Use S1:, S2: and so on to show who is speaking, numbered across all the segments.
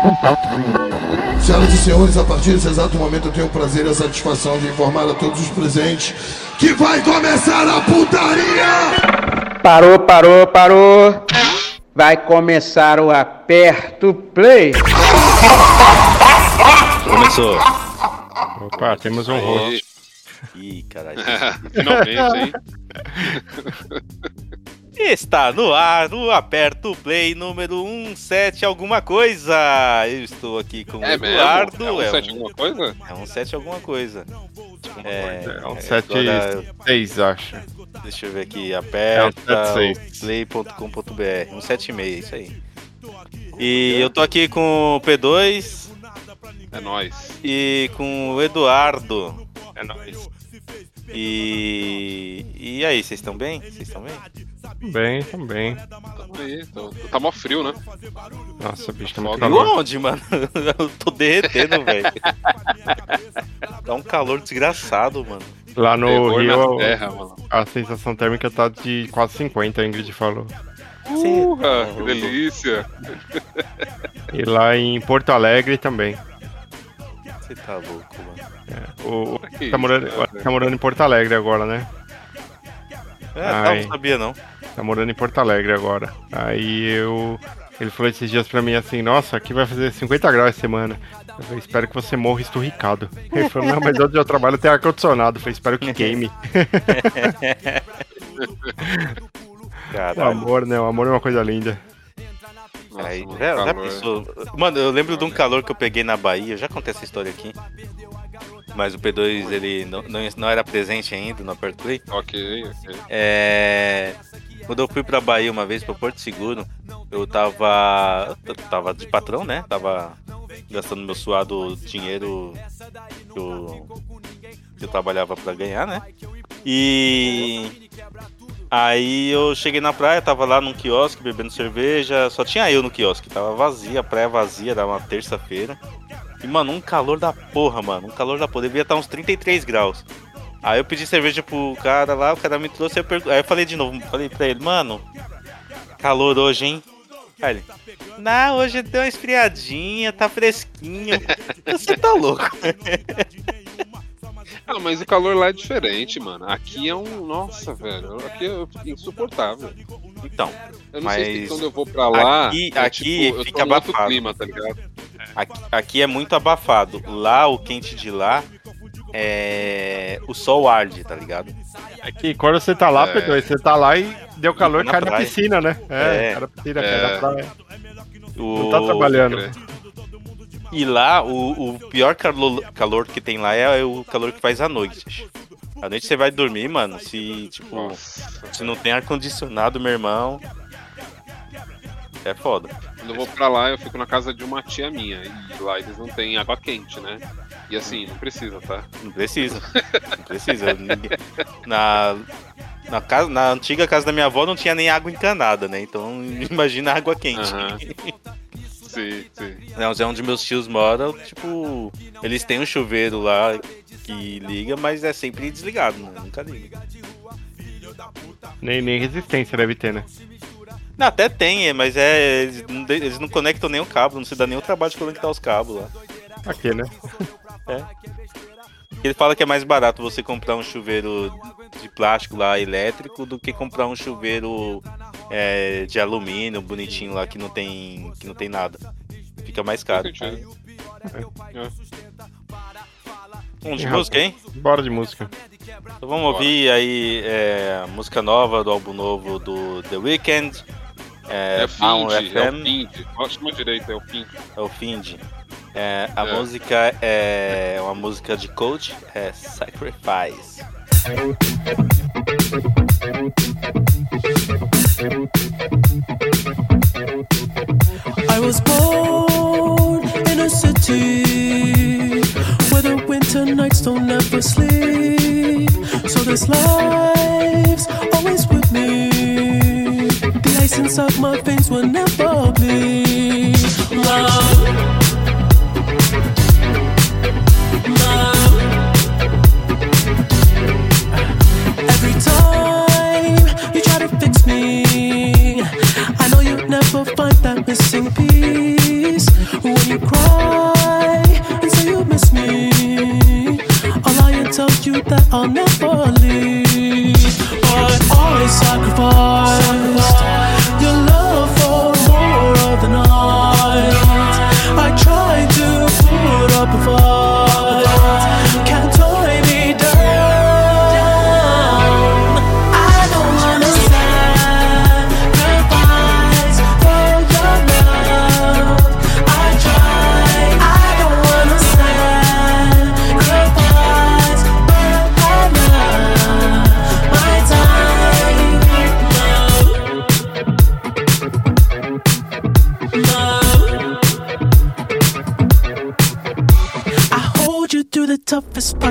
S1: Senhoras e senhores, a partir desse exato momento eu tenho o prazer e a satisfação de informar a todos os presentes que vai começar a putaria!
S2: Parou, parou, parou. Vai começar o Aperto Play.
S3: Começou.
S4: Opa, temos um host.
S3: Ih, caralho.
S5: Finalmente, hein?
S3: Está no ar o Aperto Play número 17 alguma coisa. Eu estou aqui com o
S5: É mesmo?
S3: Eduardo.
S5: É um set alguma coisa?
S3: É um 7 alguma coisa. É,
S4: É um
S3: é,
S4: 7
S3: agora,
S4: 6, acho.
S3: deixa eu ver aqui.
S4: É um
S3: Aperta
S4: 7.6.
S3: play.com.br. Um 7,5, isso aí. E eu tô aqui com o P2
S5: É nóis.
S3: e com o Eduardo.
S4: É nóis.
S3: E. E aí, vocês estão bem? Vocês estão bem?
S4: Bem, também.
S5: Tô... Tá mó frio, né?
S4: Nossa, bicho, tá muito
S5: Foda.
S4: calor.
S3: Onde, mano? Eu tô derretendo, velho. Dá um calor desgraçado, mano.
S4: Lá no Rio,
S5: terra, mano.
S4: a sensação térmica tá de quase 50, a Ingrid falou.
S5: Urra, que delícia.
S4: E lá em Porto Alegre também.
S3: Você tá louco, mano.
S4: O, o-
S5: Que
S4: tá, morando,
S5: isso,
S4: tá morando em Porto Alegre agora, né?
S3: É, tá,
S4: Ai.
S3: não sabia não.
S4: Tá morando em Porto Alegre agora. Aí eu. Ele falou esses dias pra mim assim, nossa, aqui vai fazer 50 graus essa semana. Eu falei, espero que você morra esturricado. Ele falou, não, mas onde eu trabalho tem ar-condicionado. Eu falei, espero que queime. O amor, né? O amor é uma coisa linda.
S5: Nossa,
S3: Aí, já, pensou? Mano, eu lembro de um calor que eu peguei na Bahia, eu já contei essa história aqui. Mas o P2 ele não, não, não era presente ainda no Aperto Play.
S5: Ok, ok.
S3: É. Quando eu fui pra Bahia uma vez, pra Porto Seguro, eu tava. Eu tava de patrão, né? Tava gastando meu suado dinheiro que eu, que eu trabalhava pra ganhar, né? E. Aí eu cheguei na praia, tava lá num quiosque bebendo cerveja, só tinha eu no quiosque, tava vazia, praia vazia, era uma terça-feira. E, mano, um calor da porra, mano, um calor da porra, devia estar uns 33 graus. Aí eu pedi cerveja pro cara lá, o cara me trouxe, eu pergu... aí eu falei de novo, falei pra ele, mano, calor hoje, hein? Aí ele, não, hoje deu uma esfriadinha, tá fresquinho. Você tá louco.
S5: Ah, mas o calor lá é diferente, mano. Aqui é um. Nossa, velho. Aqui é insuportável.
S3: Então,
S5: Eu não sei se
S3: Mas
S5: quando eu vou pra lá.
S3: aqui-
S5: é,
S3: aqui
S5: tipo, eu
S3: fica
S5: tô no outro
S3: abafado.
S5: clima, tá ligado?
S3: Aqui, aqui é muito abafado. Lá, o quente de lá, é... o sol arde, tá ligado?
S4: Aqui, quando você tá lá,
S5: É.
S4: Pedro, você tá lá e deu calor,
S3: Na
S4: cai na
S3: praia.
S4: piscina, né? É,
S3: É.
S4: cai na piscina,
S5: É.
S4: cai na praia.
S3: O...
S4: Não tá trabalhando.
S3: E lá, o, o pior calor, calor que tem lá é o calor que faz à noite. À noite você vai dormir, mano, se, tipo,
S5: Nossa.
S3: se não tem ar-condicionado, meu irmão, é foda.
S5: Quando eu vou pra lá, eu fico na casa de uma tia minha. E lá eles não têm água quente, né? E assim, não precisa, tá?
S3: Não precisa. Não precisa. Na, na, casa, na antiga casa da minha avó não tinha nem água encanada, né? Então imagina água quente.
S5: Aham. Sim, sim.
S3: Não, é onde meus tios moram, tipo, eles têm um chuveiro lá que liga, mas é sempre desligado, né? nunca liga.
S4: Nem, nem resistência deve ter, né?
S3: Não, até tem, mas é. Eles não, eles não conectam nem o cabo, não se dá nem o trabalho de conectar os cabos lá.
S4: Aqui, né?
S3: Ele fala que é mais barato você comprar um chuveiro de plástico lá elétrico do que comprar um chuveiro é, de alumínio bonitinho lá que não tem que não tem nada. Fica mais caro.
S5: Faz sentido.
S3: Um de
S4: Tem
S3: música, hein?
S4: Bora de música.
S3: Então vamos ouvir aí é, a música nova do álbum novo do The Weeknd. É,
S5: É,
S3: Down
S5: o Find, é o
S3: FM,
S5: Find. Ótima direita, é o Find.
S3: é o Find. É, a
S5: É.
S3: música é uma música de coach, é Sacrifice.
S6: I was born in a city where the winter nights don't ever sleep. So this life's essence of my face will never be love. never find that missing piece. When you cry and say you miss me, all I tell you
S7: that I'll never.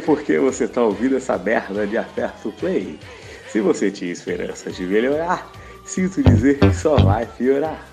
S8: por que você está ouvindo essa merda de aperto play. Se você tinha esperança de melhorar, sinto dizer que só vai piorar.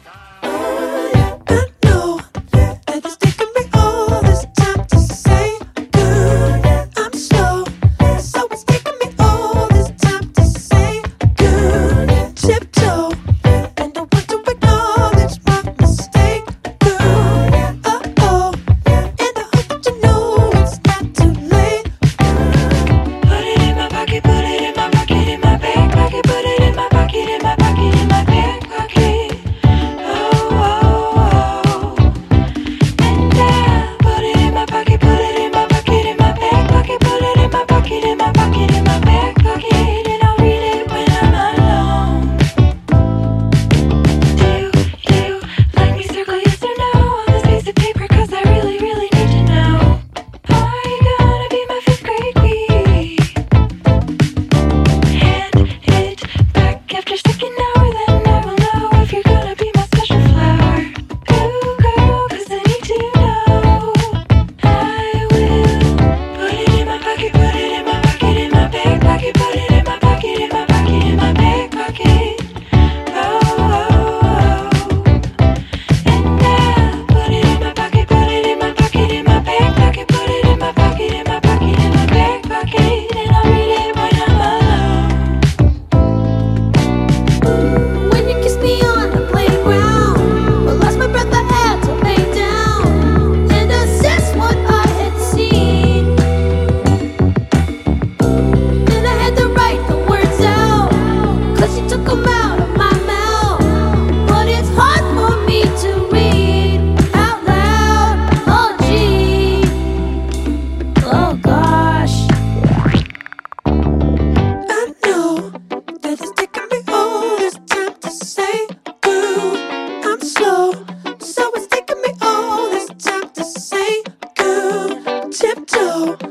S7: tiptoe.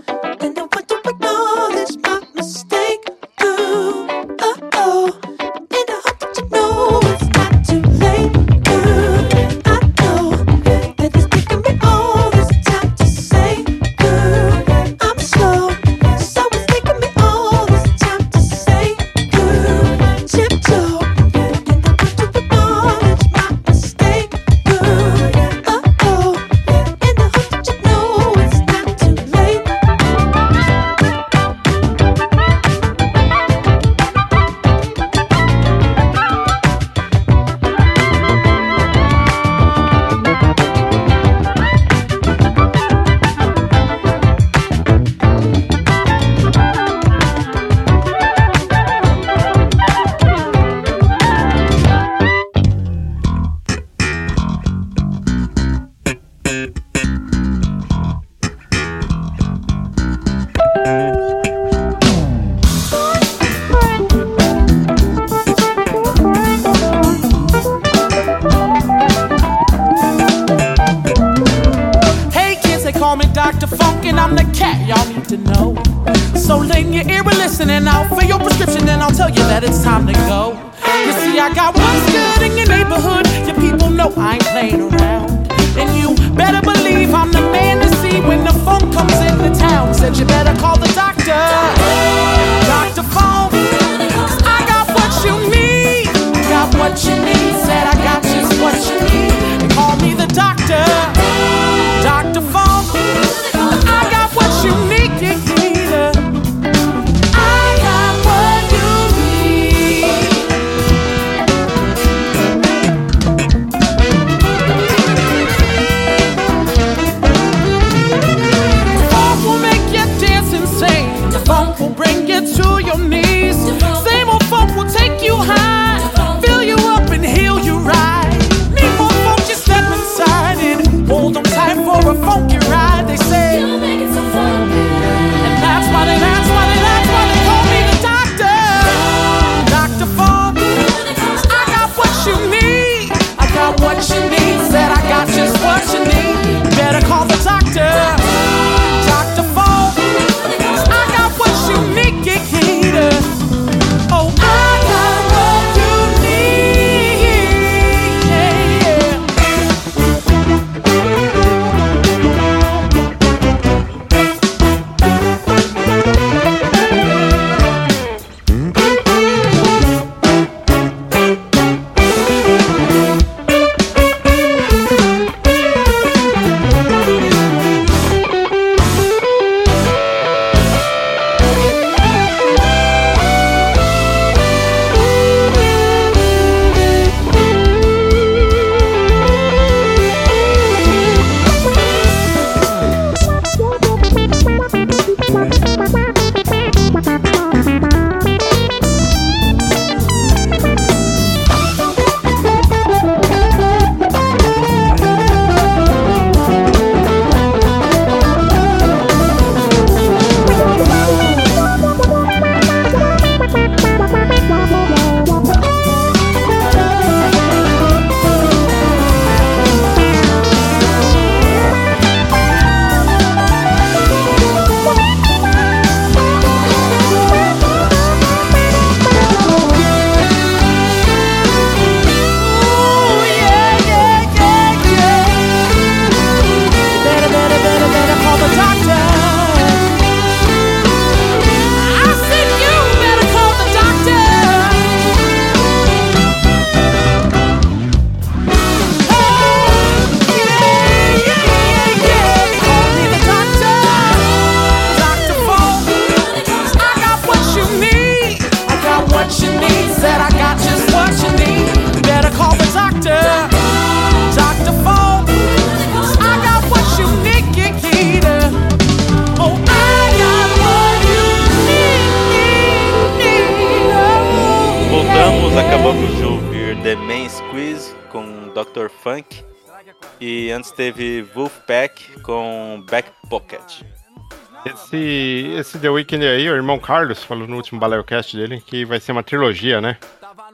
S4: Esse, esse The Weeknd aí, o irmão Carlos falou no último Baleocast dele que vai ser uma trilogia, né?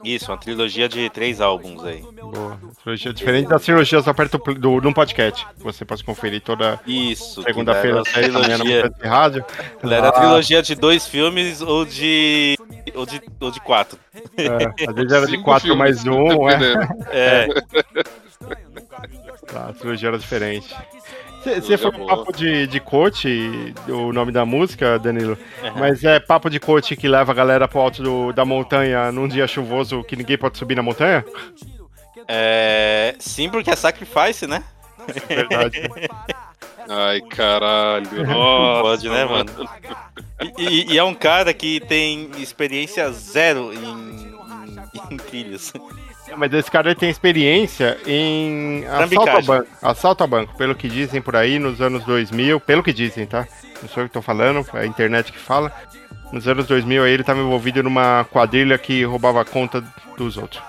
S3: Isso, uma trilogia de três álbuns aí.
S4: Boa. Trilogia diferente das trilogias da perto do, do podcast. Você pode conferir toda segunda-feira às 10 da manhã rádio.
S3: era
S4: Ah,
S3: trilogia de dois filmes ou de. ou de, ou de quatro.
S4: é, às vezes era de
S5: Cinco
S4: 4
S5: filmes,
S4: mais um, é.
S3: É,
S4: Tá, a trilogia era diferente. Você foi
S5: boa.
S4: papo de, de coach, o nome da música, Danilo,
S3: Aham.
S4: mas é papo de coach que leva a galera pro alto do- da montanha num dia chuvoso que ninguém pode subir na montanha?
S3: é, sim, porque é sacrifice, né?
S4: Verdade.
S5: Ai, caralho.
S3: Não
S5: Nossa,
S3: pode, né, mano? E, e- e é um cara que tem experiência zero em, em, em trilhas.
S4: Mas esse cara ele tem experiência em assalto a banco. Assalto a banco, pelo que dizem por aí, nos anos 2000, pelo que dizem, tá? Não sou eu que tô falando, é a internet que fala. Nos anos 2000 aí ele tava envolvido numa quadrilha que roubava a conta dos outros.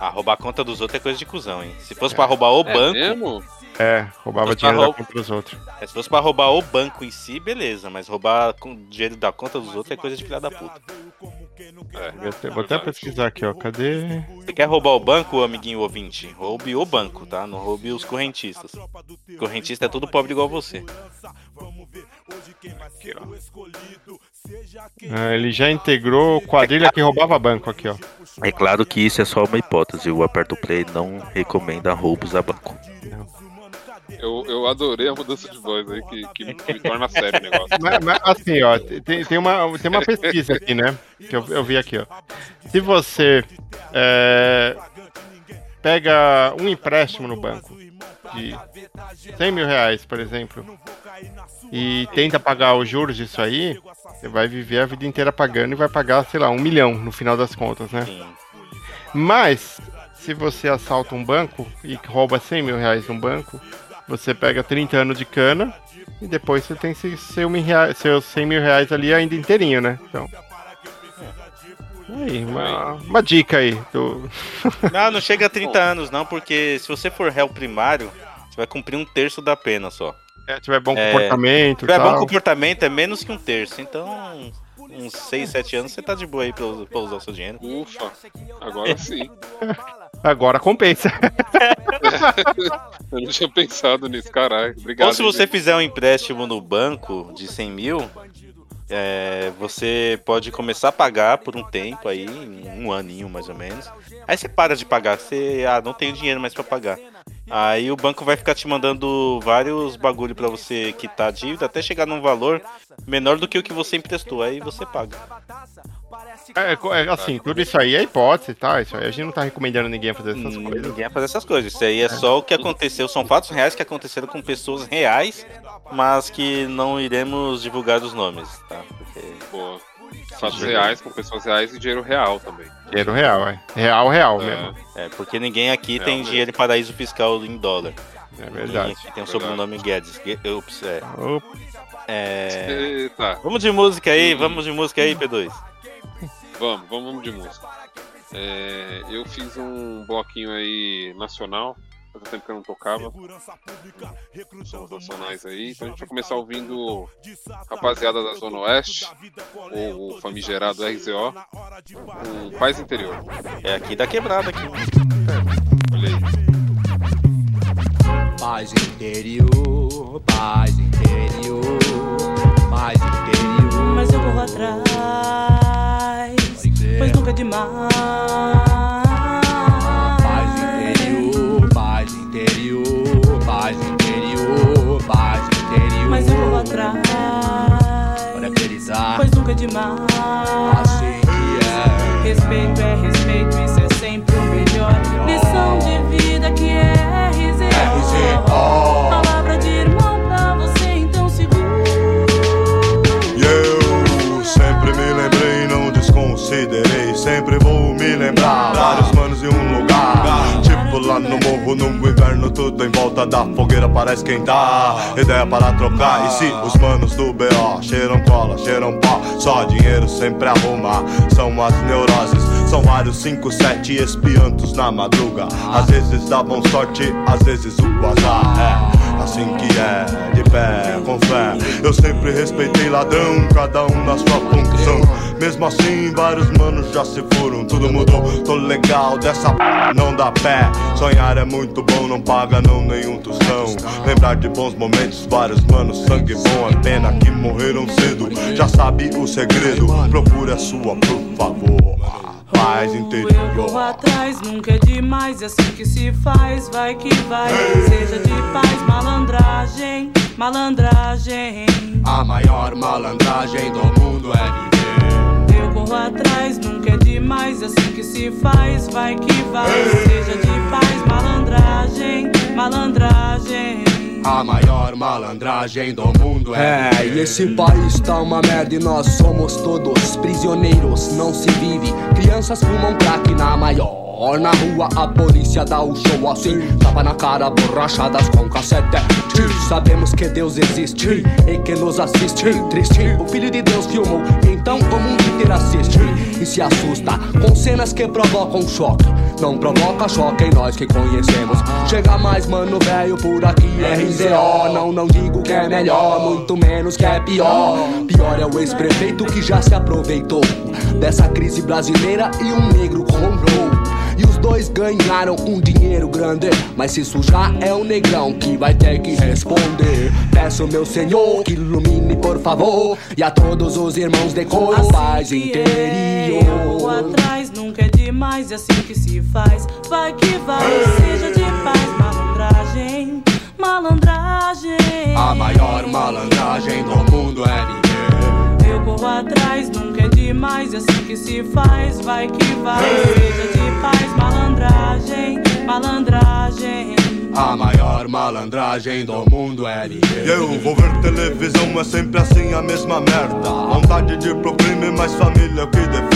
S3: Ah, roubar a conta dos outros é coisa de cuzão, hein? Se fosse pra roubar o
S5: É
S3: banco,
S5: mesmo?
S4: É, roubava dinheiro
S3: pra
S4: da
S3: rou-
S4: conta dos outros.
S3: É, se fosse pra roubar o banco em si, beleza, mas roubar com dinheiro da conta dos outros é coisa de filha da puta.
S5: É,
S4: Vou até, pesquisar aqui, ó. Cadê?
S3: Você quer roubar o banco, amiguinho ouvinte? Roube o banco, tá? Não roube os correntistas. Correntista é tudo pobre igual você.
S5: aqui, ó.
S4: Ah, ele já integrou quadrilha que roubava banco aqui, ó.
S3: É claro que isso é só uma hipótese. O Aperto Play não recomenda roubos a banco.
S5: Eu, eu adorei a mudança de voz aí, que, que me torna sério o negócio.
S4: Mas, mas, assim, ó, tem, tem, uma, tem uma pesquisa aqui, né? Que eu, eu vi aqui, ó. Se você é, pega um empréstimo no banco de 100 mil reais, por exemplo, e tenta pagar os juros disso aí, você vai viver a vida inteira pagando e vai pagar, sei lá, um milhão no final das contas, né?
S3: Sim.
S4: Mas, se você assalta um banco e rouba 100 mil reais num banco, você pega 30 anos de cana e depois você tem se- seu mil rea- seus 100 mil reais ali ainda inteirinho, né? Então. Aí, uma, uma dica aí. Do...
S3: Não, não chega a 30 anos, não, porque se você for réu primário, você vai cumprir um terço da pena só.
S4: É, tiver bom
S3: É,
S4: comportamento.
S3: Se tiver
S4: tal.
S3: bom comportamento, é menos que um terço. Então, uns 6, 7 anos você tá de boa aí pra, pra usar o seu dinheiro.
S5: Ufa, agora sim.
S4: Agora compensa.
S5: Eu não tinha pensado nisso, caralho. Obrigado.
S3: Ou se você
S5: gente.
S3: fizer um empréstimo no banco de 100 mil, é, você pode começar a pagar por um tempo aí, um aninho mais ou menos. Aí você para de pagar, você ah, não tem dinheiro mais pra pagar. Aí o banco vai ficar te mandando vários bagulho pra você quitar a dívida até chegar num valor menor do que o que você emprestou. Aí você paga.
S4: É, co- é, assim, tudo isso aí é hipótese, tá? Isso aí a gente não tá recomendando ninguém a fazer essas
S3: Hum,
S4: coisas.
S3: Ninguém vai fazer essas coisas. Isso aí é só o que aconteceu. São fatos reais que aconteceram com pessoas reais, mas que não iremos divulgar os nomes, tá? Porque
S5: Boa. Fatos reais com pessoas reais e dinheiro real também.
S4: Dinheiro real, é. Real, real
S5: É,
S4: mesmo.
S3: É, porque ninguém aqui
S5: É,
S3: tem
S5: mesmo.
S3: dinheiro em paraíso fiscal em dólar.
S4: É verdade.
S3: aqui tem o sobrenome Guedes. Gue- Ups, é.
S4: Opa,
S3: É,
S5: Eita,
S3: Vamos de música aí, vamos de música aí, P2.
S5: Vamos, vamos, vamos de música. É, eu fiz um bloquinho aí nacional, faz tempo que eu não tocava. Sons nacionais aí. Então a gente vai começar ouvindo Rapaziada da Zona Oeste, ou o famigerado RZO, com Paz Interior.
S3: É aqui da quebrada aqui.
S5: Olha aí.
S9: Paz interior, paz interior, paz interior.
S10: Mas eu corro atrás, pois nunca é demais.
S9: Paz interior, paz interior, paz interior, paz interior.
S10: Mas eu corro atrás,
S9: Para realizar,
S10: pois nunca é demais.
S9: assim que é
S10: respeito,
S1: no inverno, tudo em volta da fogueira para esquentar. Ideia para trocar. E se os manos do BO cheiram cola, cheiram pó, só dinheiro sempre arruma. São as neuroses, são vários 5, 7 espiantos na madruga. Às vezes davam sorte, às vezes o azar. É assim que é, de pé, com fé. Eu sempre respeitei ladrão, cada um. Mesmo assim, vários manos já se foram, tudo mudou. Tô legal dessa p, não dá pé. Sonhar é muito bom, não paga não nenhum tostão. Lembrar de bons momentos, vários manos, sangue bom. É pena que morreram cedo, já sabe o segredo. Procure a sua, por favor. Paz
S10: Eu corro
S1: interior.
S10: atrás, nunca é demais, é assim que se faz, vai que vai. Seja de paz, malandragem, malandragem.
S9: A maior malandragem do mundo é viver.
S10: Corro atrás, nunca é demais, é assim que se faz, vai que vai. Seja de paz, malandragem, malandragem.
S9: A maior malandragem do mundo é. É, e esse país tá uma merda e nós somos todos prisioneiros. Não se vive, crianças fumam crack na maior. Pior. Na rua a polícia dá o show assim. Tapa na cara, borrachadas com cassete. Sabemos que Deus existe e que nos assiste. Triste, o Filho de Deus filmou, então o mundo inteiro assiste. E se assusta com cenas que provocam choque. Não provoca choque em nós que conhecemos. Chega mais, mano, velho, por aqui RZO. Não, não digo que é melhor, muito menos que é pior. Pior é o ex-prefeito que já se aproveitou dessa crise brasileira e um negro comprou. E os dois ganharam um dinheiro grande. Mas se sujar é o negrão que vai ter que responder. Peço meu senhor que ilumine, por favor. E a todos os irmãos de cor, paz
S10: Assim eu vou
S9: interior.
S10: atrás, nunca é demais, é assim que se faz. Vai que vai, seja de paz, malandragem, malandragem.
S9: A maior malandragem do mundo é viver.
S10: Eu corro atrás, nunca é demais, é assim que se faz. Vai que vai, seja de paz, malandragem, malandragem.
S9: A maior malandragem do mundo é.
S1: E eu vou ver televisão, é sempre assim a mesma merda. Vontade de pro crime, mas família é o que define.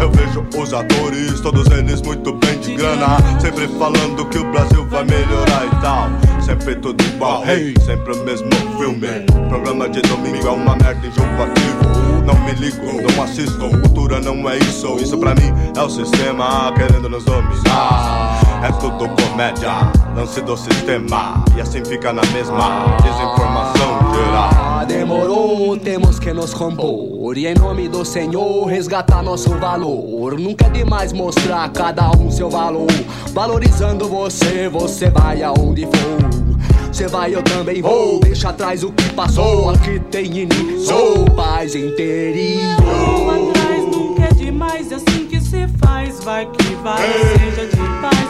S1: Eu vejo os atores, todos eles muito bem de grana. Sempre falando que o Brasil vai melhorar e tal. Sempre tudo igual, hey, sempre o mesmo filme. Programa de domingo é uma merda enjoativo. Não me ligo, não assisto. Cultura não é isso. Isso pra mim é o sistema querendo nos dominar. É tudo comédia, lance do sistema. E assim fica na mesma desinformação geral.
S9: Demorou, temos que nos compor E em nome do Senhor resgatar nosso valor Nunca é demais mostrar cada um seu valor Valorizando você, você vai aonde for Você vai, eu também vou Deixa atrás o que passou Aqui tem início, paz
S10: Eu
S9: interior
S10: vou atrás, nunca é demais, é assim que se faz. Vai que vai, seja de paz,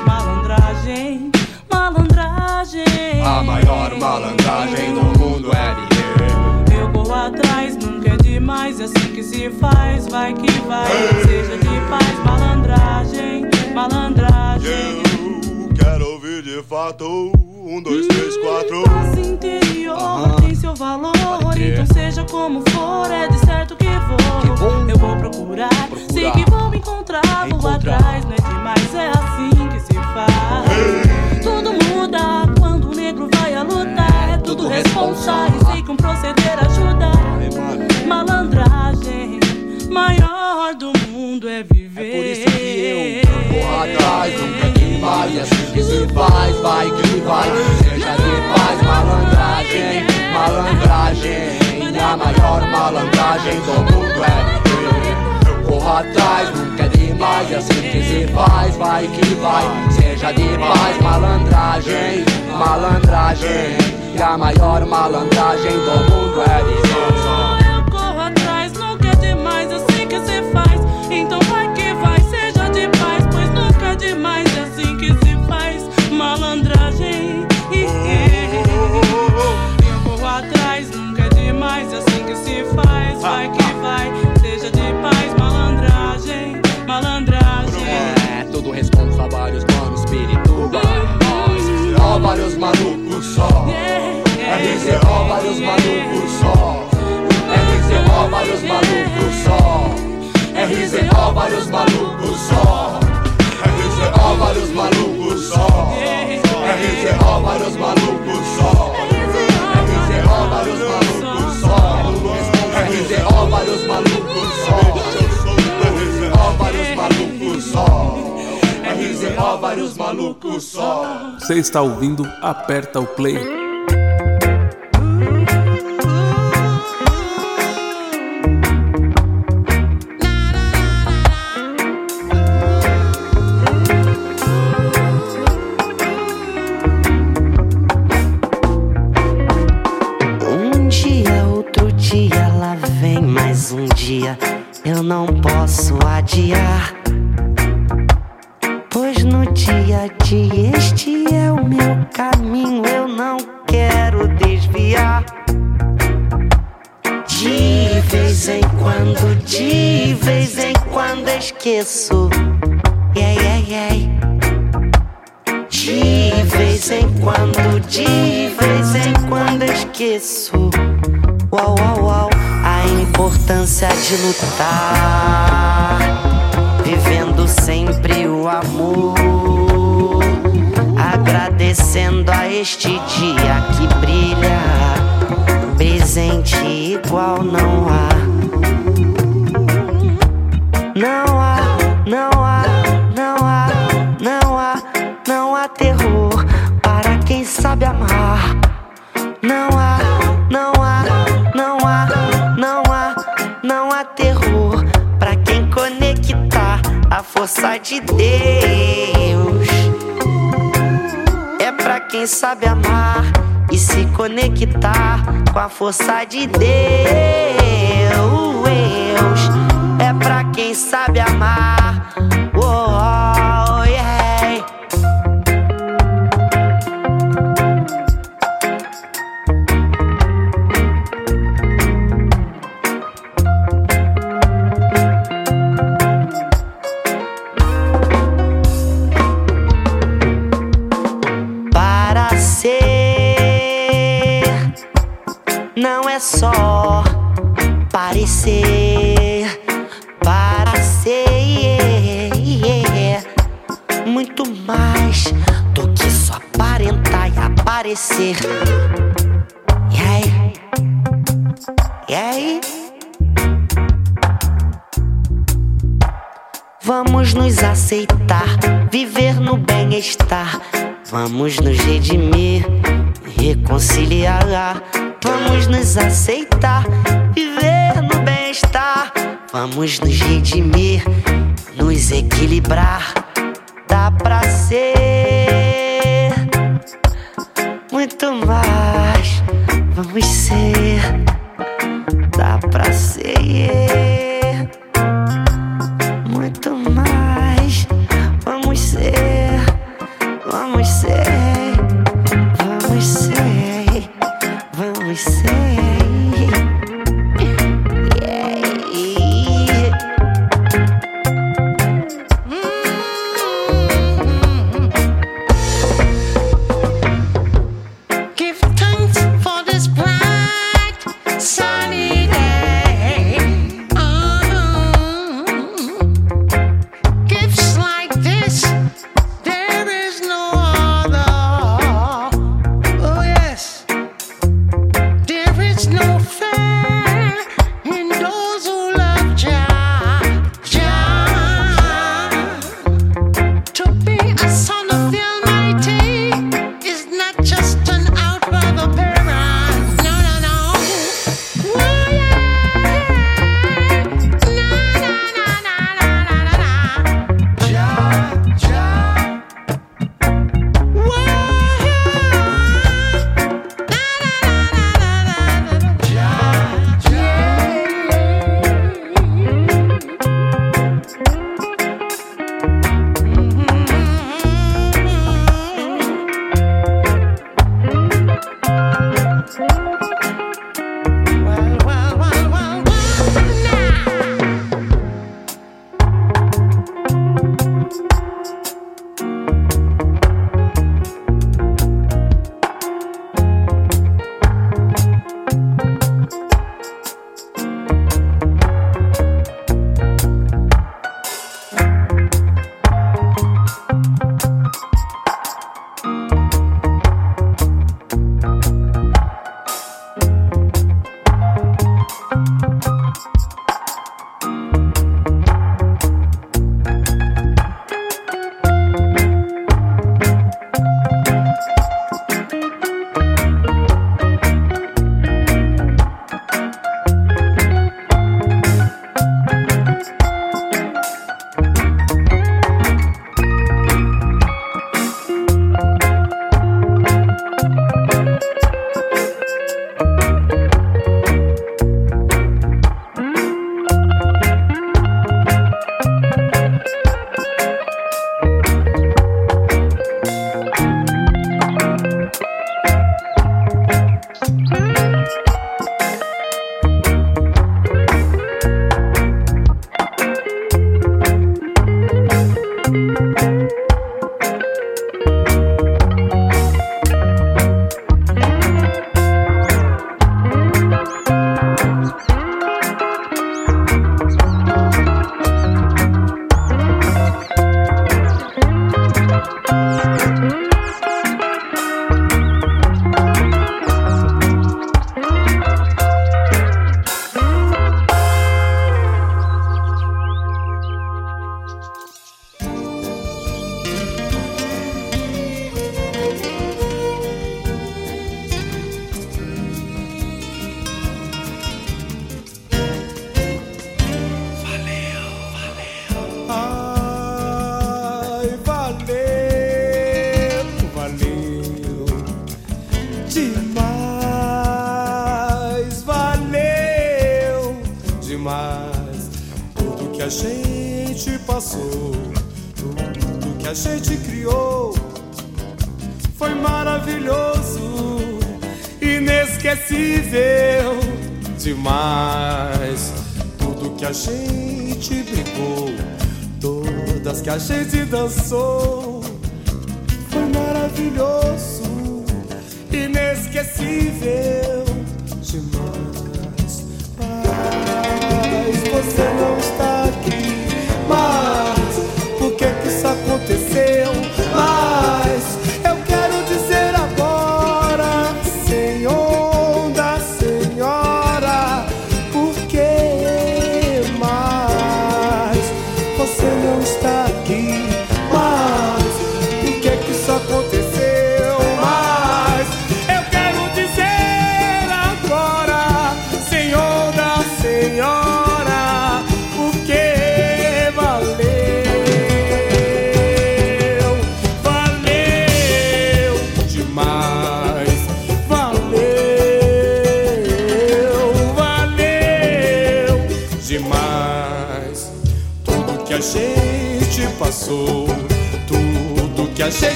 S10: malandragem, malandragem.
S9: A maior malandragem do mundo é viver
S10: Eu corro atrás, nunca é demais, é assim que se faz. Vai que vai, seja de paz, malandragem, malandragem.
S1: Eu quero ouvir de fato. Um, dois, três, quatro.
S10: Paz interior tem seu valor, então seja como for, é de certo que vou. Eu vou procurar, sei que vou encontrar, vou atrás, não é demais, é assim que faz. Tudo muda quando o negro vai a lutar, é tudo responsável, sei que um proceder ajuda. Malandragem, maior do mundo é viver.
S9: Por isso que eu vou atrás, nunca que vai, assim que se faz, vai que vai. Seja de paz, malandragem, malandragem. A maior malandragem do mundo é viver. Eu corro atrás, nunca vai que vai. Seja de paz, malandragem, malandragem. E a maior malandragem do mundo é viver. Vários malucos só. RZO, vários malucos só. RZO, vários malucos só. RZO, vários malucos só. RZO, vários malucos só. RZO, vários malucos só. RZO, vários malucos só. RZO, vários malucos só. RZO, vários malucos só.
S6: Você está ouvindo Aperta o Play.
S11: Uau, uau, uau, a importância de lutar. vivendo sempre o amor. Agradecendo a este dia que brilha, presente igual não há. Força de Deus. É pra quem sabe amar e se conectar com a força de Deus. É pra quem sabe amar. Oh, yeah. É só parecer. Para ser muito mais do que só aparentar e aparecer. E aí? E aí? Vamos nos aceitar, viver no bem-estar. Vamos nos redimir, reconciliar. Vamos nos aceitar, viver no bem-estar. Vamos nos redimir, nos equilibrar. Dá pra ser muito mais. Vamos ser, dá pra ser
S6: que a gente criou, foi maravilhoso, inesquecível demais. Tudo que a gente brigou, todas que a gente dançou, foi maravilhoso, inesquecível demais. Mas você não está aqui. Mas que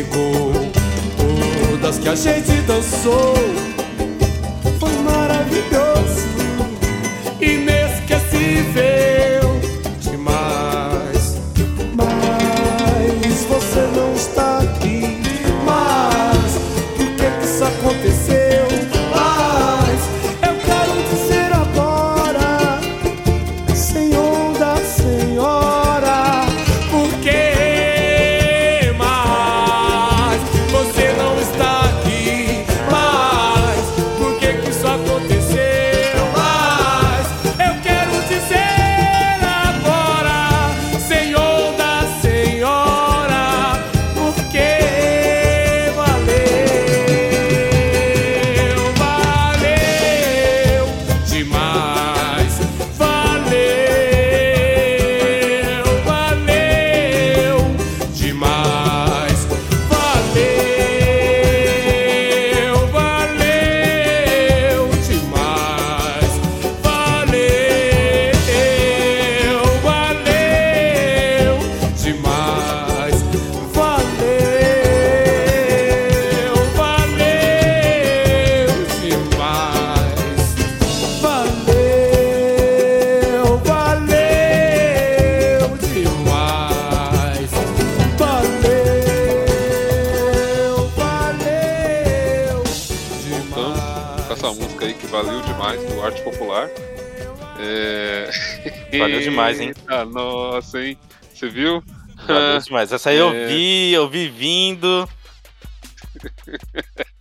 S6: brigou, todas que a gente dançou, demais.
S5: Essa aí
S3: eu
S5: É.
S3: vi, eu vi vindo.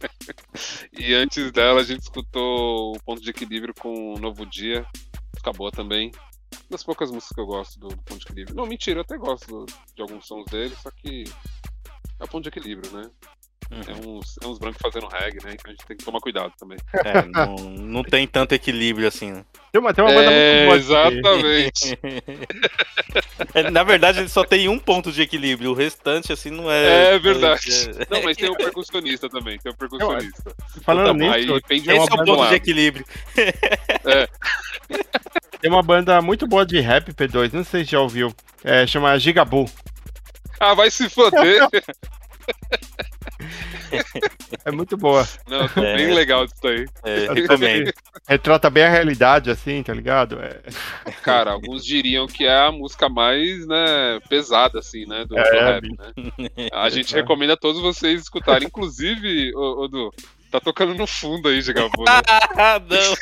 S5: E antes dela a gente escutou o Ponto de Equilíbrio com o Novo Dia. Boa também. Uma das poucas músicas que eu gosto do, do Ponto de Equilíbrio. Não, mentira, eu até gosto do- de alguns sons dele, só que é o Ponto de Equilíbrio, né? É, uns, é uns brancos fazendo reggae, né? Então a gente tem que tomar cuidado também.
S3: É, não, não tem tanto equilíbrio assim. né?
S4: Tem uma, tem uma banda
S5: É,
S4: muito
S5: exatamente.
S3: É, Na verdade, ele só tem um ponto de equilíbrio, o restante, assim, não é.
S5: É verdade.
S3: é-
S5: Não, mas tem o percussionista também, tem o percussionista.
S4: Falando
S5: Então,
S4: nisso,
S5: aí
S4: tem
S3: Esse é o
S4: banda
S3: ponto
S4: lá.
S3: de equilíbrio.
S4: Tem uma banda muito boa de rap, P2, não sei se já ouviu. É, chama Gigabu.
S5: Ah, vai se foder.
S4: É muito boa.
S5: Não, tá
S3: É.
S5: bem legal isso aí.
S3: É, recomendo.
S4: que Retrata bem a realidade, assim, tá ligado? É,
S5: Cara, alguns diriam que é a música mais, né, pesada, assim, né, do, do
S4: É,
S5: rap, né? A gente recomenda a todos vocês escutarem. Inclusive, ô, ô Du, tá tocando no fundo aí, Gigabu, né?
S3: Ah, não.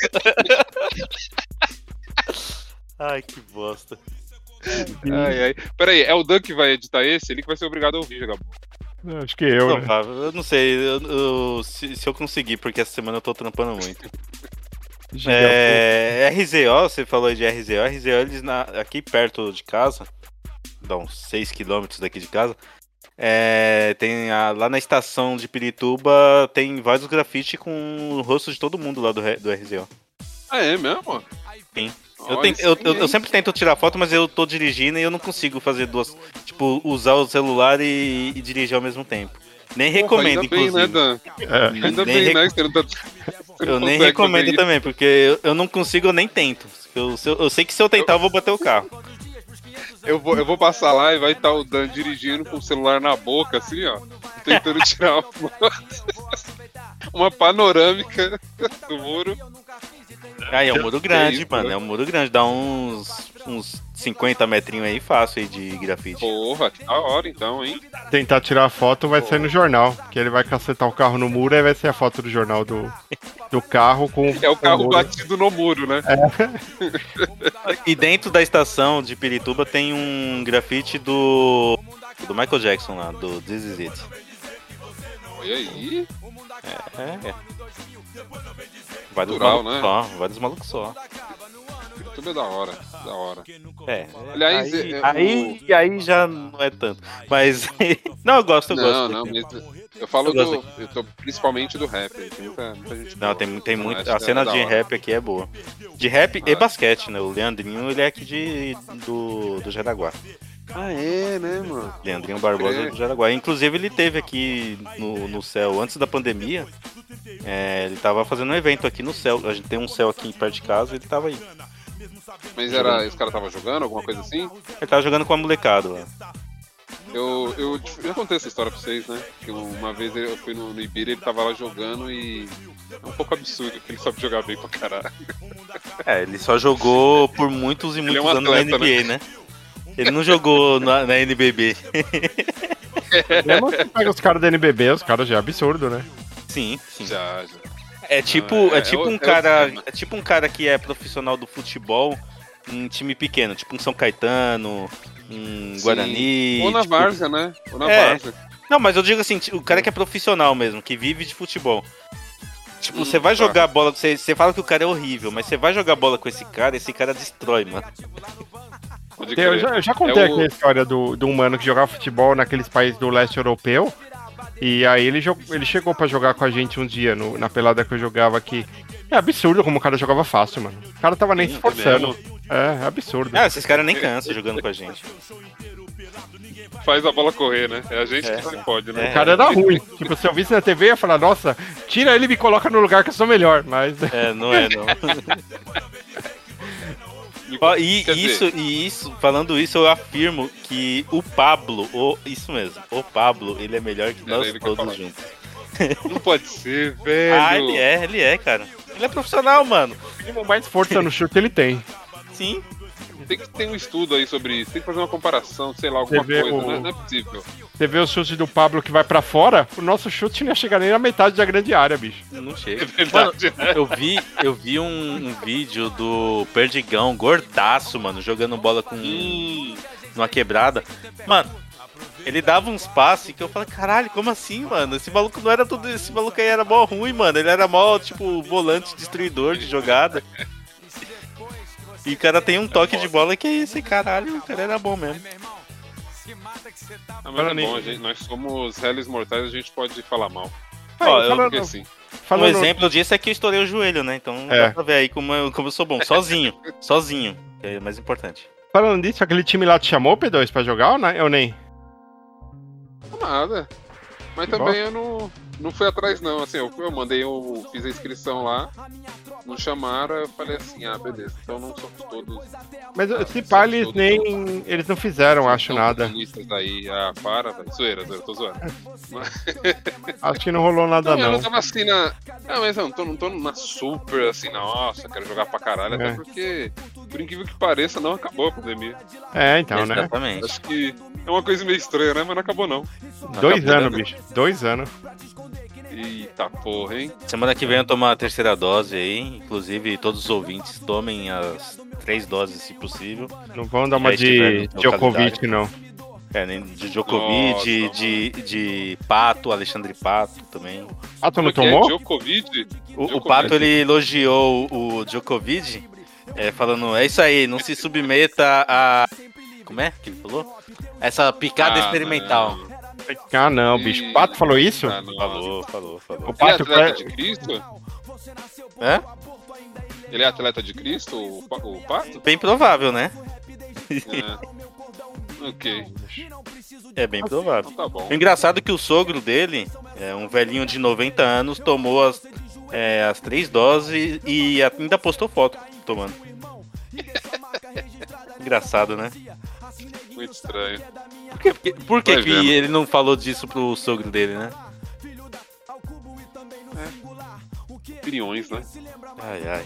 S3: Ai, que bosta.
S5: Ai, ai. Peraí, é o Dan que vai editar esse? Ele que vai ser obrigado a ouvir, Gigabu.
S4: acho que eu, né?
S3: Provável. Eu não sei eu- eu- se, se eu conseguir, porque essa semana eu tô trampando muito. É, RZO, você falou aí de RZO. RZO, eles na- aqui perto de casa, dá uns 6km daqui de casa. é, tem a- lá na estação de Pirituba tem vários grafites com o rosto de todo mundo lá do, do RZO.
S5: Ah, é mesmo?
S3: Sim. Eu, eu- eu- eu sempre tento tirar foto, mas eu tô dirigindo e eu não consigo fazer duas, tipo, usar o celular e, e dirigir ao mesmo tempo. Nem
S5: Porra,
S3: recomendo,
S5: bem,
S3: inclusive.
S5: né, Dan?
S4: É.
S5: Ainda
S3: Nem
S5: bem,
S3: rec-
S5: né? Que você não tá... você
S3: Eu nem recomendo
S5: fazer
S3: também, porque eu, eu não consigo, eu nem tento. Eu, eu, eu sei que se eu tentar, eu vou bater o carro.
S5: Eu vou, eu vou passar lá e vai estar o Dan dirigindo com o celular na boca, assim, ó. Tentando tirar uma, uma panorâmica do muro.
S3: Aí é um muro grande,
S5: isso,
S3: mano. É um muro grande. Dá uns, uns 50 metrinhos aí fácil aí de grafite.
S5: Porra, que da hora então, hein?
S4: Tentar tirar a foto vai sair no jornal. Que ele vai cacetar o carro no muro e vai ser a foto do jornal do, do carro com.
S5: É o carro
S4: muro.
S5: batido no muro, né?
S3: E dentro da estação de Pirituba tem um grafite do. do Michael Jackson lá, do This Is It.
S5: Olha aí.
S3: É, é. Vários
S5: Natural,
S3: malucos
S5: né?
S3: só, vários malucos só.
S5: Tudo é da hora, da hora.
S3: É.
S5: Aliás,
S3: aí,
S5: é,
S3: aí, aí já não é tanto. Mas. não, eu gosto, eu
S5: Não,
S3: gosto.
S5: não, mas eu falo
S3: Eu gosto
S5: do. Eu tô principalmente do rap. Tem muita, muita gente.
S3: Não,
S5: boa.
S3: tem, tem muito. A cena
S5: é
S3: de rap aqui é boa. De rap e
S5: Ah.
S3: basquete, né? O Leandrinho, ele é aqui de, do, do Jaraguá.
S5: Ah, é, né, mano?
S3: Leandrinho Barbosa
S5: É.
S3: do Jaraguá. Inclusive, ele teve aqui no, no céu antes da pandemia. É, ele tava fazendo um evento aqui no céu. A gente tem um céu aqui perto de casa ele tava aí.
S5: Mas era. Esse cara tava jogando, alguma coisa assim?
S3: Ele tava jogando com a molecada lá.
S5: Eu, eu já contei essa história pra vocês, né? Que uma vez eu fui no, no Ibira ele tava lá jogando e. É um pouco absurdo, porque ele sabe jogar bem pra caralho.
S3: É, ele só jogou por muitos e
S5: Ele é
S3: muitos
S5: um
S3: anos na
S5: atleta,
S3: NBA, né? Ele não jogou na, na NBB.
S4: Mesmo que pega os caras da NBB, os caras já é absurdo, né?
S3: Sim, sim.
S5: Já, já.
S3: É tipo,
S5: Ah, é,
S3: é, tipo
S5: é
S3: um
S5: é
S3: cara, é tipo um cara que é profissional do futebol em time pequeno, tipo um São Caetano, um
S5: Sim.
S3: Guarani.
S5: Ou na
S3: tipo-
S5: Várzea, né? Ou na
S3: É.
S5: Várzea.
S3: Não, mas eu digo assim, o cara que é profissional mesmo, que vive de futebol. Tipo, você vai
S5: tá.
S3: jogar bola, você, você fala que o cara é horrível, mas você vai jogar bola com esse cara, esse cara destrói, mano.
S4: Tem- Eu já, eu já contei
S5: É
S4: aqui
S5: o-
S4: a história do, do humano que jogava futebol naqueles países do leste europeu. E aí ele, jog- ele chegou pra jogar com a gente um dia no- na pelada que eu jogava aqui. É absurdo como o cara jogava fácil, mano. O cara tava nem se esforçando. É, é absurdo.
S3: Ah, esses caras nem cansam jogando com a gente.
S5: Faz a bola correr, né? É a gente
S3: É,
S5: que
S3: é.
S5: não pode, né?
S4: O cara era ruim. Tipo, se eu visse na TV, eu ia falar, nossa, tira ele e me coloca no lugar que eu sou melhor. Mas.
S3: É, não é não. Ó, e
S5: Quer dizer,
S3: isso, e isso, falando isso, eu afirmo que o Pablo, o, isso mesmo, o Pablo, ele é melhor que
S5: Era
S3: nós
S5: que
S3: todos juntos.
S5: Não pode ser, velho.
S3: Ah, ele é, ele é, cara. Ele é profissional, mano.
S4: O mais força no chute ele tem.
S3: Sim.
S5: Tem que ter um estudo aí sobre isso. Tem que fazer uma comparação, sei lá, alguma coisa.
S4: o-
S5: né? Não é possível.
S4: Você vê o chute do Pablo que vai pra fora, o nosso chute não ia chegar nem na metade da grande área, bicho.
S3: Não chega.
S5: É verdade, né?
S3: Eu vi, eu vi um, um vídeo do Perdigão, gordaço, mano, jogando bola com numa quebrada. Mano, ele dava uns passes que eu falei, caralho, como assim, mano? Esse maluco não era tudo. Esse maluco aí era mó ruim, mano. Ele era mó, tipo, volante destruidor de jogada. E o cara tem um toque de bola que é esse, caralho, o cara era bom mesmo.
S5: Ah, mas
S4: Falando
S5: é bom, gente, nós somos réis mortais, a gente pode falar mal.
S3: Ó, eu-
S5: Porque assim,
S4: Falando-
S3: Um exemplo disso é que eu estourei o joelho, né? Então
S4: É.
S3: dá pra ver aí como eu, como eu sou bom. Sozinho. sozinho. Que é o mais importante.
S4: Falando disso, aquele time lá te chamou, P2, pra jogar ou, não, ou nem?
S5: nada. Mas
S4: Que
S5: também eu não, não fui atrás, não. Assim, eu, fui- eu mandei, eu fiz a inscrição lá, não chamaram, eu falei assim, ah, beleza, então não somos todos.
S4: Mas
S5: ah,
S4: se pá, eles
S5: todos
S4: nem. Eles não fizeram, acho
S5: não
S4: nada.
S5: Aí, ah, para, velho. Zoeira, zoeira, tô zoando. Mas-
S4: Acho que não rolou nada,
S5: Não, eu
S4: não.
S5: não tava assim na. Ah, mas eu não tô, não tô na super assim, nossa, quero jogar pra caralho,
S4: É.
S5: até porque, por incrível que pareça, não acabou a pandemia.
S4: É, então, né?
S3: Exatamente.
S5: Acho que é uma coisa meio estranha, né? Mas não acabou, não.
S4: Dois
S5: Acabou,
S4: anos,
S5: né?
S4: bicho. Dois anos.
S5: Eita porra, hein?
S3: Semana que vem eu tomo a terceira dose aí. Inclusive, todos os ouvintes tomem as três doses, se possível.
S4: Não vão dar uma de Djokovic, não.
S3: É, nem de Djokovic,
S5: Nossa,
S3: de, de, de Pato, Alexandre Pato também.
S4: Ah, tu não
S5: é é?
S4: tomou?
S5: Djokovic?
S3: O, o
S5: Djokovic.
S3: Pato ele elogiou o Djokovic, é, falando: é isso aí, não se submeta a. Como é que ele falou? Essa picada
S5: Ah,
S3: experimental.
S5: não.
S4: Ah, não, bicho. O Pato falou isso?
S5: Ah, não.
S3: Falou, falou, falou.
S4: O
S5: Ele é
S4: Pato
S5: atleta de Cristo?
S3: É?
S5: Ele é atleta de Cristo, o, o Pato?
S3: Bem provável, né?
S5: É. Ok.
S3: É bem provável.
S5: Então tá
S3: engraçado é que o sogro dele, é um velhinho de 90 anos, tomou as, é, as três doses e ainda postou foto tomando. Engraçado, né?
S5: Muito estranho.
S3: Por que, por que, que ele não falou disso pro sogro dele, né?
S5: Opiniões, né?
S3: Ai, ai.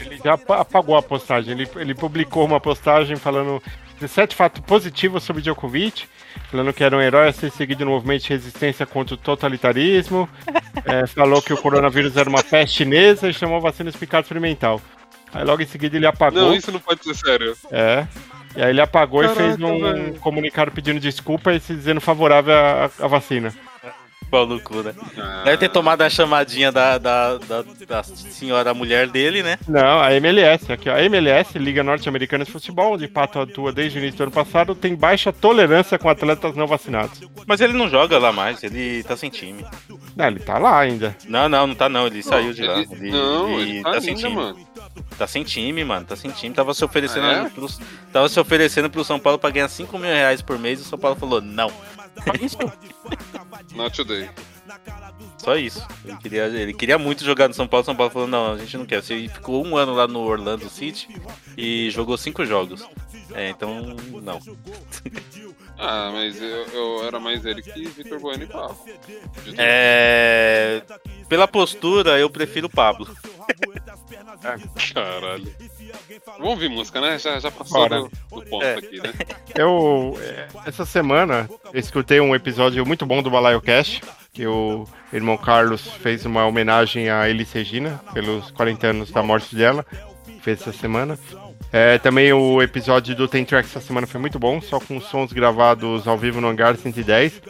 S4: Ele já apa- apagou a postagem. Ele, ele publicou uma postagem falando 17 fatos positivos sobre Djokovic, falando que era um herói a ser seguido no movimento de resistência contra o totalitarismo. É, falou que o coronavírus era uma peste chinesa e chamou a vacina de picado experimental. Aí logo em seguida ele apagou.
S5: Não, isso não pode ser sério.
S4: É. E aí ele apagou e
S5: Caraca,
S4: fez um
S5: velho.
S4: comunicado pedindo desculpa e se dizendo favorável à, à vacina.
S3: Pau no cu, né?
S5: Ah,
S3: Deve ter tomado a chamadinha da, da, da, da senhora mulher dele, né?
S4: Não, a MLS, aqui ó, a MLS, Liga Norte-Americana de Futebol, onde Pato atua desde o início do ano passado, tem baixa tolerância com atletas não vacinados.
S3: Mas ele não joga lá mais, ele tá sem time.
S4: Não, ele tá lá ainda.
S3: Não, não, não tá não, ele saiu de lá.
S5: ele-
S3: Ele,
S5: não, ele tá ainda, mano.
S3: Tá sem time, mano, tá sem time. Tava se oferecendo,
S5: Ah, é?
S3: pros, tava se oferecendo pro São Paulo pra ganhar 5 mil reais por mês e o São Paulo falou não.
S5: Not today.
S3: Só isso. Ele queria, ele queria muito jogar no São Paulo, São Paulo falou, não, a gente não quer. Você ficou um ano lá no Orlando City e jogou cinco jogos. É, então não.
S5: Ah, mas eu, eu era mais ele que Vitor Bueno e Pablo.
S3: É. Pela postura, eu prefiro o Pablo.
S5: Caralho. Vamos ouvir música, né? Já, já passou do, do ponto
S3: É.
S5: aqui, né?
S4: Eu, é, essa semana, eu escutei um episódio muito bom do Balaio Cash, que o irmão Carlos fez uma homenagem a Elis Regina, pelos 40 anos da morte dela, fez essa semana. É, também o episódio do Tem Tracks essa semana foi muito bom, só com sons gravados ao vivo no Hangar 110.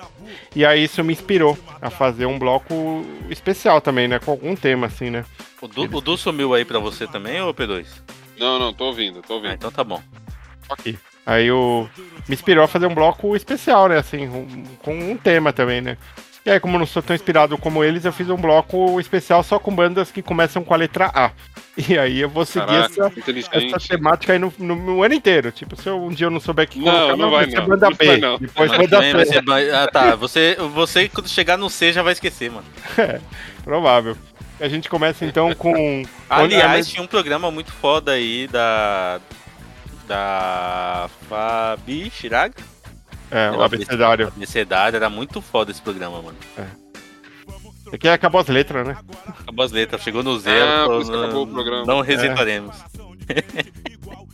S4: E aí isso me inspirou a fazer um bloco especial também, né? Com algum tema, assim, né?
S3: O Du, o Du sumiu aí pra você também, ou P2?
S5: Não, não, tô ouvindo, tô
S3: Ah,
S5: ouvindo.
S3: então tá bom.
S4: aqui. Aí o me inspirou a fazer um bloco especial, né? Assim, um- com um tema também, né? E aí, como eu não sou tão inspirado como eles, eu fiz um bloco especial só com bandas que começam com a letra A. E aí eu vou seguir
S5: Caraca,
S4: essa, essa temática aí no, no- no ano inteiro. Tipo, se eu, um dia eu não souber que
S5: Não,
S4: colocar,
S5: não vai
S4: ser
S5: não.
S4: banda
S5: Não
S4: B.
S5: vai não.
S4: Depois banda C.
S3: ser Ah, tá. Você, você, quando chegar no C, já vai esquecer, mano.
S4: Provável. A gente começa então com.
S3: Aliás, tinha um programa muito foda aí da. Da. Fabi Chiraga?
S4: É, o abecedário.
S3: Abecedário, era muito foda esse programa, mano.
S4: Aqui acabou as letras, né?
S3: Acabou as letras, chegou no
S5: Ah,
S3: zero.
S5: por isso que
S3: não-
S5: acabou o programa.
S3: Não resetaremos.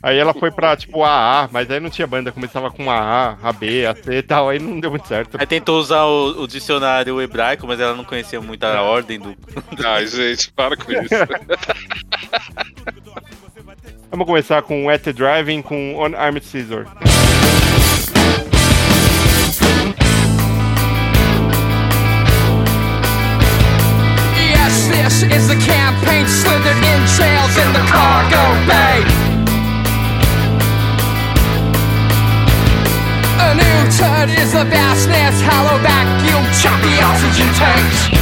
S4: Aí ela foi pra, tipo, AA, mas aí não tinha banda, começava com AA, AB, AC e tal, aí não deu muito certo.
S3: Aí tentou usar o, o dicionário hebraico, mas ela não conhecia muito a ordem do.
S5: Ai, gente, para com isso.
S4: Vamos começar com At the Driving com On Armed Scissor.
S12: Is the campaign slithered in jails in the cargo bay. A new turd is the vastness, hollow vacuum, choppy oxygen tanks.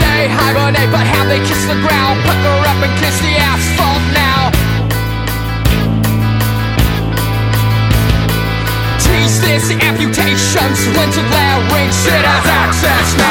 S12: They hibernate, but how they kiss the ground, pucker up and kiss the Patience, went to their range. It has access now.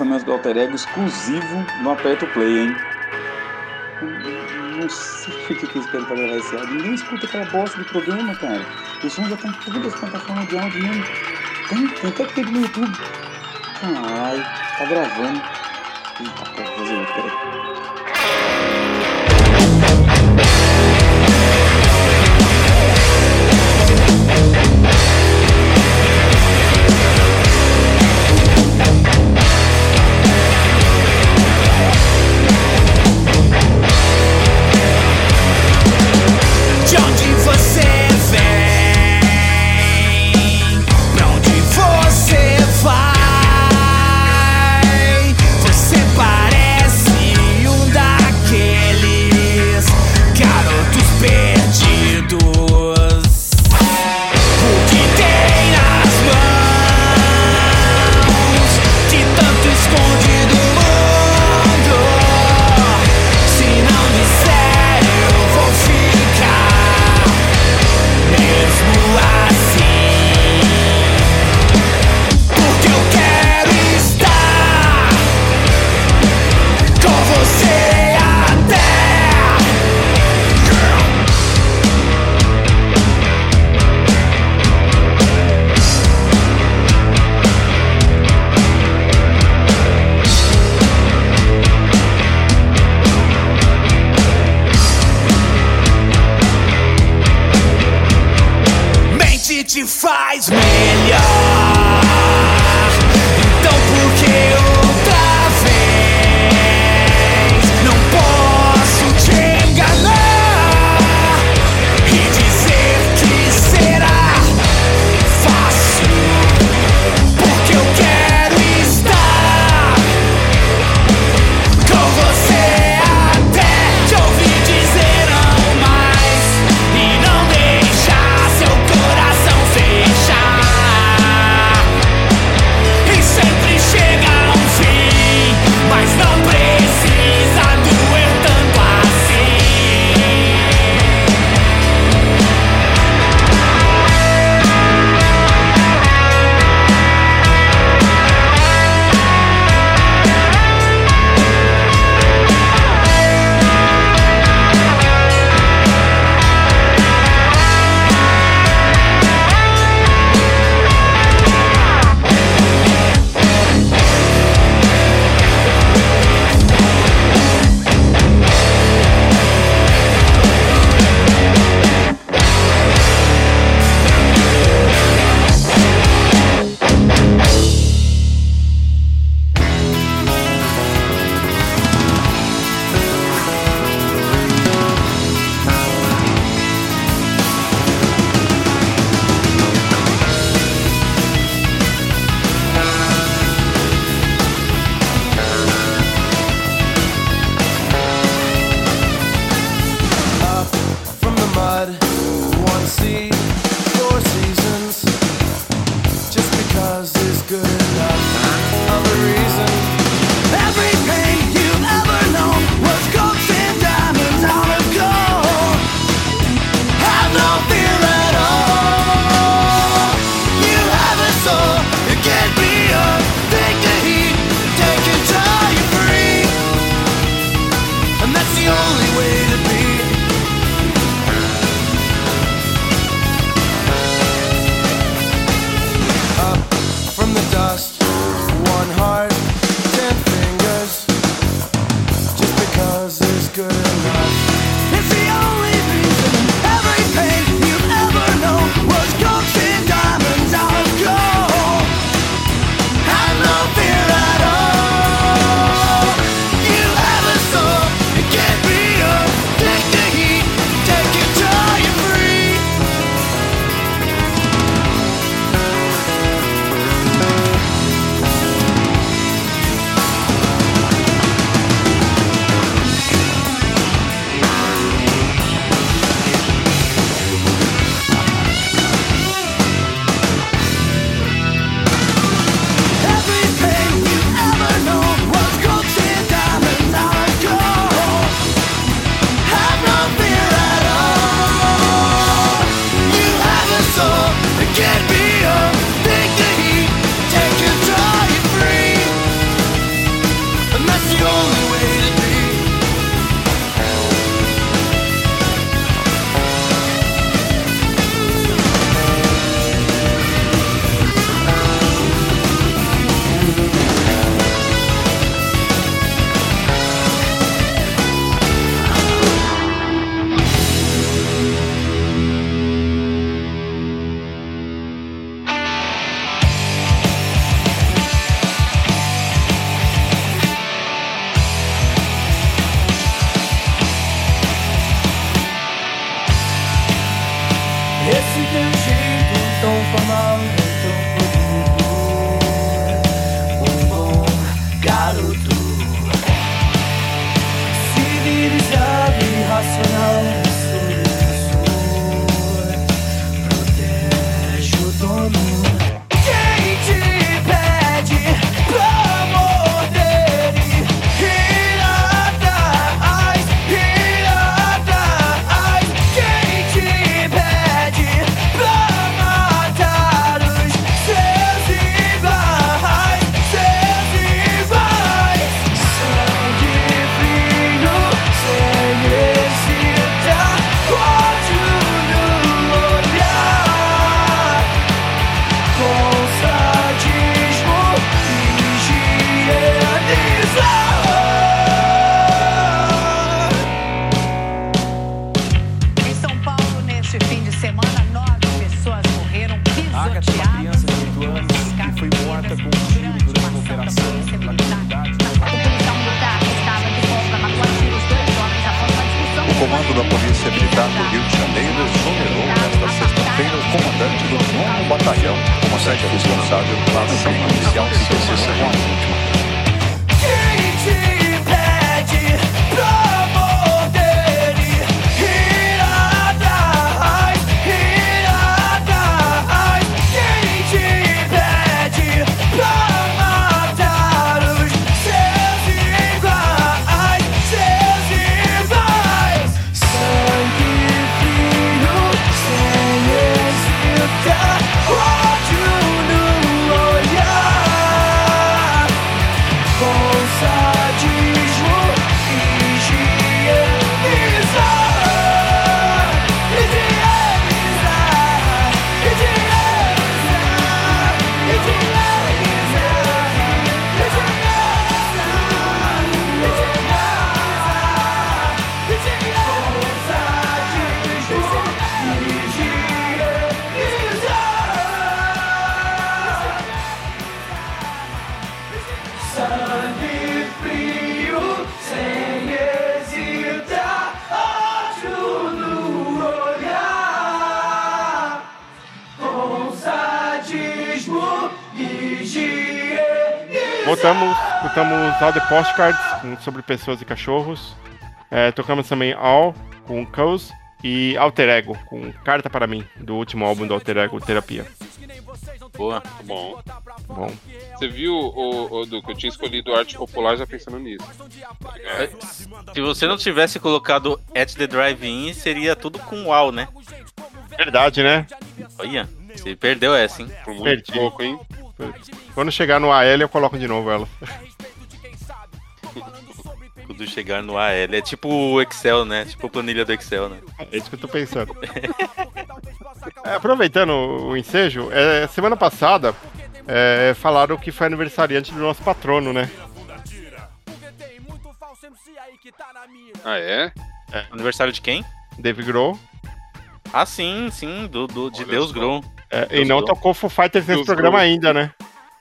S13: Lançamento do Alter Ego exclusivo no Aperto Play, hein? Não sei o que espero pra gravar esse áudio. Ninguém escuta aquela bosta de programa, cara. O som já em todas as plataformas de áudio mesmo. Tem, tem até tempo no YouTube. Caralho, tá gravando. Eita, porra, fazer.
S4: Postcards sobre pessoas e cachorros. É, tocamos também All com Cause e Alter Ego com Carta para mim, do último álbum do Alter Ego Terapia.
S3: Boa.
S5: Bom.
S4: Bom.
S5: Você viu, o, o do que eu tinha escolhido arte popular já pensando nisso.
S3: É, Se você não tivesse colocado At the Drive-In, seria tudo com UAU, né?
S4: Verdade, né?
S3: Olha, você perdeu essa, hein?
S5: Por muito
S4: Perdi.
S5: pouco, hein?
S4: Quando chegar no AL eu coloco de novo ela.
S3: Quando chegar no AL. É tipo o Excel, né? Tipo a planilha do Excel, né?
S4: É isso que eu tô pensando. É, aproveitando o ensejo, é, semana passada é, falaram que foi aniversariante do nosso patrono, né?
S5: Ah, é?
S3: Aniversário de quem?
S4: Dave Grohl.
S3: Ah, sim, sim, do, do- de
S5: Olha
S3: Deus. Grohl.
S4: É, e não
S3: Grohl.
S4: tocou Foo Fighters nesse
S5: Deus
S4: programa
S5: Grohl.
S4: ainda, né?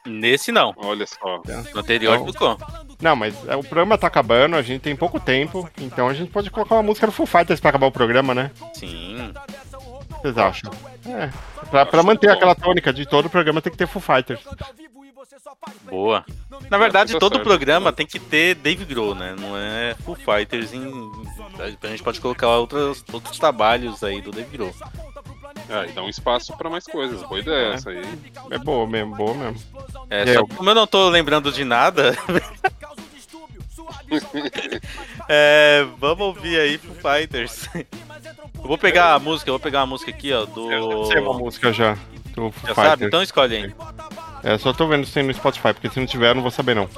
S3: Nesse não.
S5: Olha só.
S3: No anterior
S4: Não.
S3: tocou.
S4: Não, mas é, o programa tá acabando, a gente tem pouco tempo, então a gente pode colocar uma música do Foo Fighters pra acabar o programa, né?
S3: Sim.
S4: O que vocês acham? É, pra, pra manter aquela tônica de todo o programa tem que ter Foo Fighters.
S3: Boa. Na verdade, todo
S5: certo.
S3: programa tem que ter Dave Grohl, né? Não é Full Fighters em. A gente pode colocar outros, outros trabalhos aí do Dave Grohl.
S5: Ah, e dá um espaço pra mais coisas. Boa ideia
S4: É.
S5: essa aí.
S4: É boa mesmo, boa mesmo.
S3: É, só
S4: eu?
S3: como eu não tô lembrando de nada. é, vamos ouvir aí Foo Fighters. Eu vou pegar a música, eu vou pegar a música aqui, ó, do.
S4: Eu sei uma música já. Do Foo
S3: Já
S4: Fighters.
S3: sabe? Então escolhe aí.
S4: É, só tô vendo se tem no Spotify, porque se não tiver, eu não vou saber não.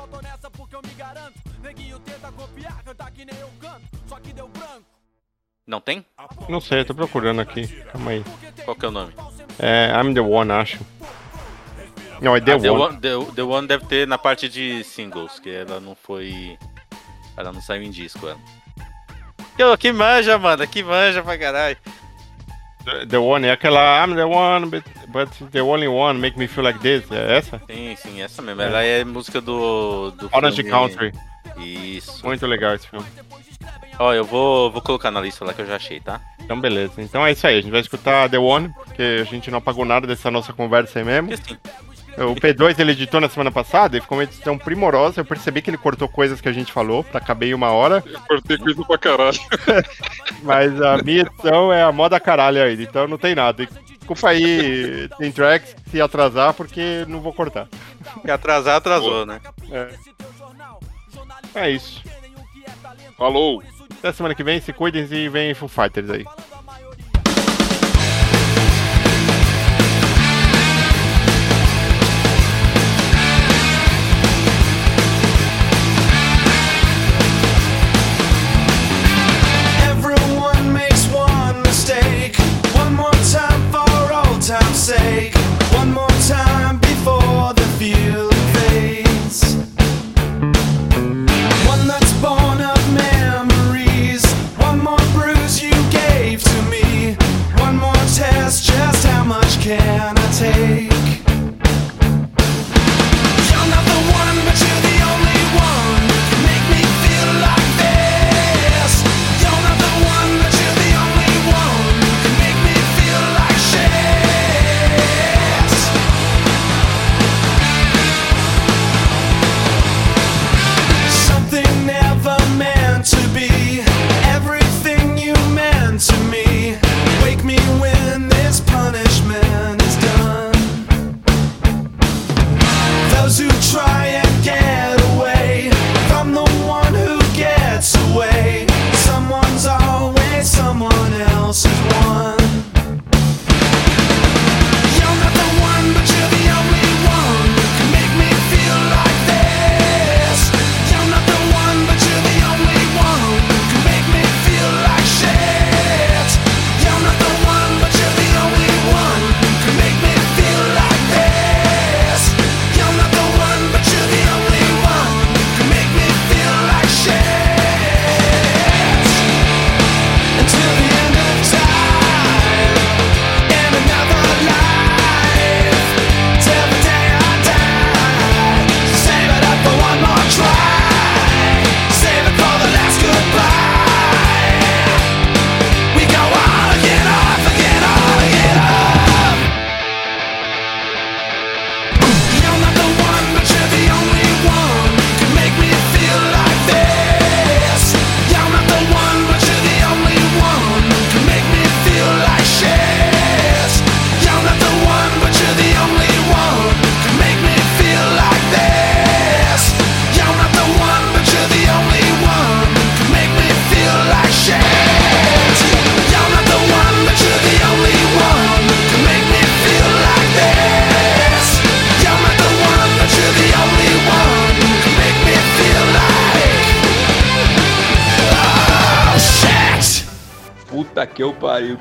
S3: Não tem?
S14: Não sei, eu tô procurando aqui. Calma aí.
S3: Qual que é o nome?
S14: É, I'm the One, acho. Não, é The
S3: Ah.
S14: One,
S3: The, The One deve ter na parte de singles, que ela não foi. Ela não saiu em disco, ela. Que, que manja, mano, que manja pra caralho.
S14: The- The One é aquela I'm the one, but, but the only one make me feel like this. É essa?
S3: Sim, sim, essa mesmo. Ela é música do. do
S14: Orange
S3: filme-
S14: Country.
S3: Isso.
S14: Muito legal esse filme.
S3: Ó, eu vou, vou colocar na lista lá que eu já achei, tá?
S14: Então, beleza. Então é isso aí. A gente vai escutar The One, porque a gente não apagou nada dessa nossa conversa aí mesmo. O P2 ele editou na semana passada e ficou uma edição primorosa. Eu percebi que ele cortou coisas que a gente falou pra caber em uma hora.
S5: Eu cortei coisa pra caralho.
S14: Mas a minha edição é a moda caralho ainda, então não tem nada. E Desculpa aí, tem tracks se atrasar, porque não vou cortar.
S3: Se atrasar, atrasou, né?
S14: É. É isso.
S5: Falou!
S14: Até semana que vem, se cuidem e vem Foo Fighters aí.